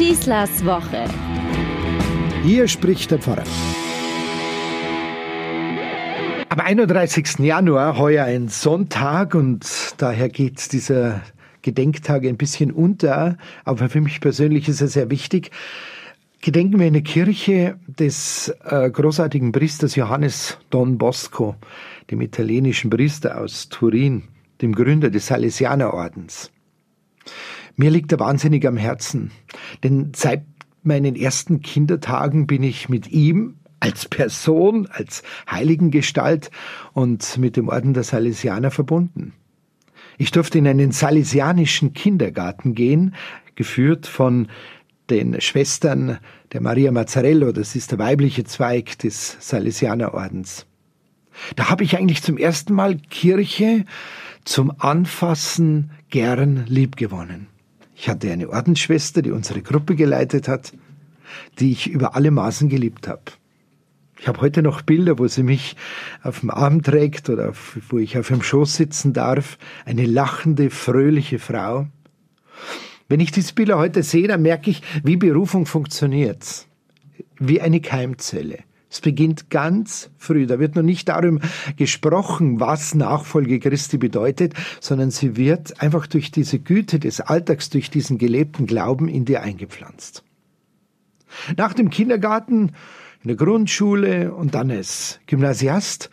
Schießlers Woche. Hier spricht der Pfarrer. Am 31. Januar, heuer ein Sonntag und daher geht dieser Gedenktag ein bisschen unter, aber für mich persönlich ist er sehr wichtig. Gedenken wir in der Kirche des äh, großartigen Priesters Johannes Don Bosco, dem italienischen Priester aus Turin, dem Gründer des Salesianerordens. Mir liegt er wahnsinnig am Herzen, denn seit meinen ersten Kindertagen bin ich mit ihm als Person, als Heiligengestalt und mit dem Orden der Salesianer verbunden. Ich durfte in einen salesianischen Kindergarten gehen, geführt von den Schwestern der Maria Mazzarello, das ist der weibliche Zweig des Salesianerordens. Da habe ich eigentlich zum ersten Mal Kirche zum Anfassen gern liebgewonnen. Ich hatte eine Ordensschwester, die unsere Gruppe geleitet hat, die ich über alle Maßen geliebt habe. Ich habe heute noch Bilder, wo sie mich auf dem Arm trägt oder wo ich auf ihrem Schoß sitzen darf. Eine lachende, fröhliche Frau. Wenn ich diese Bilder heute sehe, dann merke ich, wie Berufung funktioniert. Wie eine Keimzelle. Es beginnt ganz früh. Da wird noch nicht darum gesprochen, was Nachfolge Christi bedeutet, sondern sie wird einfach durch diese Güte des Alltags, durch diesen gelebten Glauben in dir eingepflanzt. Nach dem Kindergarten in der Grundschule und dann als Gymnasiast.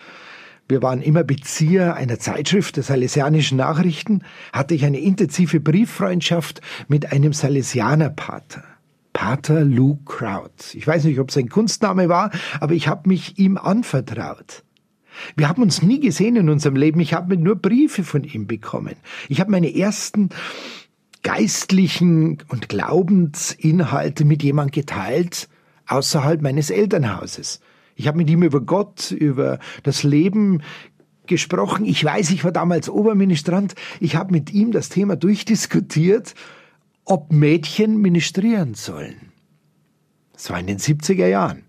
Wir waren immer Bezieher einer Zeitschrift der Salesianischen Nachrichten, hatte ich eine intensive Brieffreundschaft mit einem Salesianerpater. Pater Lou Kraut. Ich weiß nicht, ob sein Kunstname war, aber ich habe mich ihm anvertraut. Wir haben uns nie gesehen in unserem Leben. Ich habe nur Briefe von ihm bekommen. Ich habe meine ersten geistlichen und Glaubensinhalte mit jemand geteilt, außerhalb meines Elternhauses. Ich habe mit ihm über Gott, über das Leben gesprochen. Ich weiß, ich war damals Oberministrant. Ich habe mit ihm das Thema durchdiskutiert, ob Mädchen ministrieren sollen. Das war in den 70er Jahren.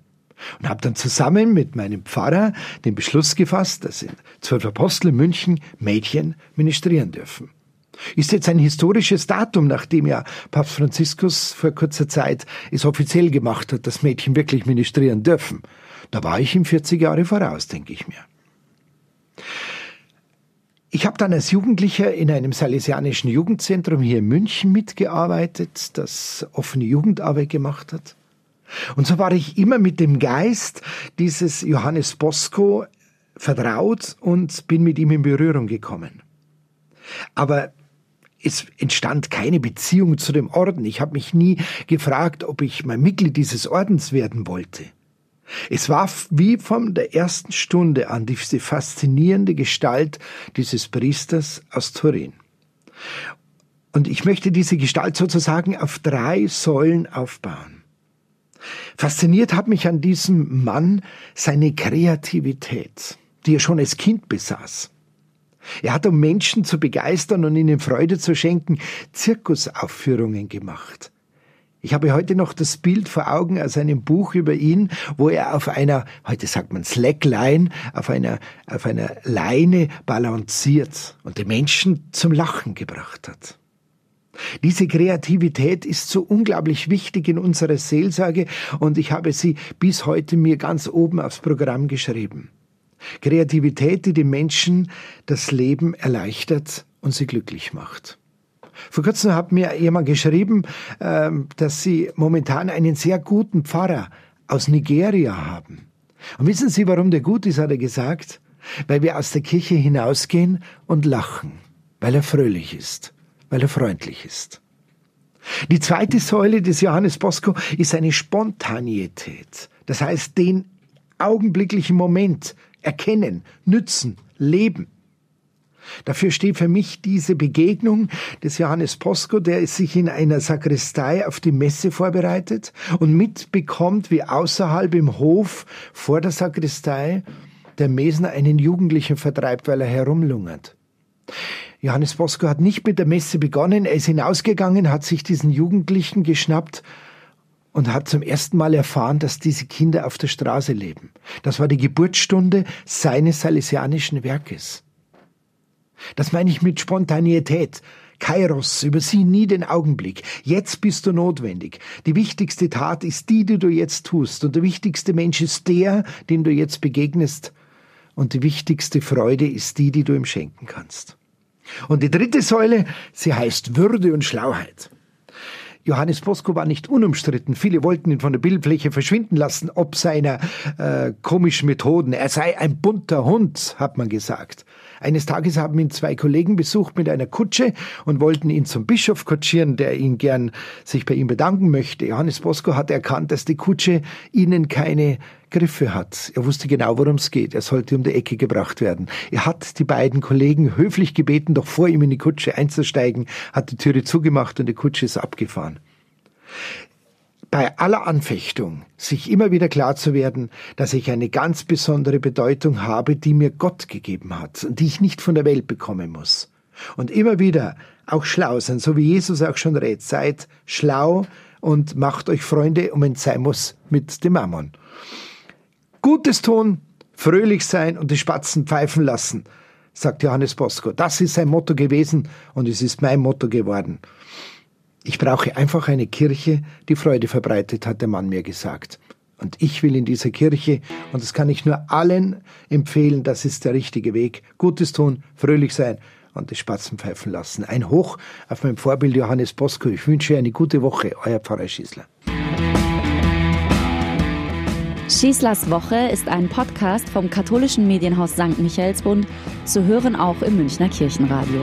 Und habe dann zusammen mit meinem Pfarrer den Beschluss gefasst, dass in zwölf Apostel in München Mädchen ministrieren dürfen. Ist jetzt ein historisches Datum, nachdem ja Papst Franziskus vor kurzer Zeit es offiziell gemacht hat, dass Mädchen wirklich ministrieren dürfen. Da war ich ihm 40 Jahre voraus, denke ich mir. Ich habe dann als Jugendlicher in einem salesianischen Jugendzentrum hier in München mitgearbeitet, das offene Jugendarbeit gemacht hat. Und so war ich immer mit dem Geist dieses Johannes Bosco vertraut und bin mit ihm in Berührung gekommen. Aber es entstand keine Beziehung zu dem Orden. Ich habe mich nie gefragt, ob ich mal Mitglied dieses Ordens werden wollte. Es war wie von der ersten Stunde an diese faszinierende Gestalt dieses Priesters aus Turin. Und ich möchte diese Gestalt sozusagen auf drei Säulen aufbauen. Fasziniert hat mich an diesem Mann seine Kreativität, die er schon als Kind besaß. Er hat, um Menschen zu begeistern und ihnen Freude zu schenken, Zirkusaufführungen gemacht. Ich habe heute noch das Bild vor Augen aus einem Buch über ihn, wo er auf einer, heute sagt man Slackline, auf einer, auf einer Leine balanciert und die Menschen zum Lachen gebracht hat. Diese Kreativität ist so unglaublich wichtig in unserer Seelsorge und ich habe sie bis heute mir ganz oben aufs Programm geschrieben. Kreativität, die den Menschen das Leben erleichtert und sie glücklich macht. Vor kurzem hat mir jemand geschrieben, ähm, dass sie momentan einen sehr guten Pfarrer aus Nigeria haben. Und wissen Sie, warum der gut ist, hat er gesagt? Weil wir aus der Kirche hinausgehen und lachen, weil er fröhlich ist, weil er freundlich ist. Die zweite Säule des Johannes Bosco ist eine Spontaneität. Das heißt, den augenblicklichen Moment erkennen, nützen, leben. Dafür steht für mich diese Begegnung des Johannes Posko, der sich in einer Sakristei auf die Messe vorbereitet und mitbekommt, wie außerhalb im Hof vor der Sakristei der Mesner einen Jugendlichen vertreibt, weil er herumlungert. Johannes Bosco hat nicht mit der Messe begonnen, er ist hinausgegangen, hat sich diesen Jugendlichen geschnappt und hat zum ersten Mal erfahren, dass diese Kinder auf der Straße leben. Das war die Geburtsstunde seines salesianischen Werkes. Das meine ich mit Spontaneität. Kairos, übersieh nie den Augenblick. Jetzt bist du notwendig. Die wichtigste Tat ist die, die du jetzt tust. Und der wichtigste Mensch ist der, dem du jetzt begegnest. Und die wichtigste Freude ist die, die du ihm schenken kannst. Und die dritte Säule, sie heißt Würde und Schlauheit. Johannes Bosco war nicht unumstritten. Viele wollten ihn von der Bildfläche verschwinden lassen, ob seiner äh, komischen Methoden. Er sei ein bunter Hund, hat man gesagt. Eines Tages haben ihn zwei Kollegen besucht mit einer Kutsche und wollten ihn zum Bischof kutschieren, der ihn gern sich bei ihm bedanken möchte. Johannes Bosco hat erkannt, dass die Kutsche ihnen keine Griffe hat. Er wusste genau, worum es geht. Er sollte um die Ecke gebracht werden. Er hat die beiden Kollegen höflich gebeten, doch vor ihm in die Kutsche einzusteigen, hat die Türe zugemacht und die Kutsche ist abgefahren bei aller Anfechtung sich immer wieder klar zu werden, dass ich eine ganz besondere Bedeutung habe, die mir Gott gegeben hat und die ich nicht von der Welt bekommen muss. Und immer wieder auch schlau sein, so wie Jesus auch schon rät, seid schlau und macht euch Freunde, um wenn es muss, mit dem Mammon. Gutes tun, fröhlich sein und die Spatzen pfeifen lassen, sagt Johannes Bosco. Das ist sein Motto gewesen und es ist mein Motto geworden. Ich brauche einfach eine Kirche, die Freude verbreitet, hat der Mann mir gesagt. Und ich will in dieser Kirche, und das kann ich nur allen empfehlen, das ist der richtige Weg, Gutes tun, fröhlich sein und die Spatzen pfeifen lassen. Ein Hoch auf mein Vorbild Johannes Bosco. Ich wünsche eine gute Woche, euer Pfarrer Schießler. Schießlers Woche ist ein Podcast vom katholischen Medienhaus St. Michaelsbund, zu hören auch im Münchner Kirchenradio.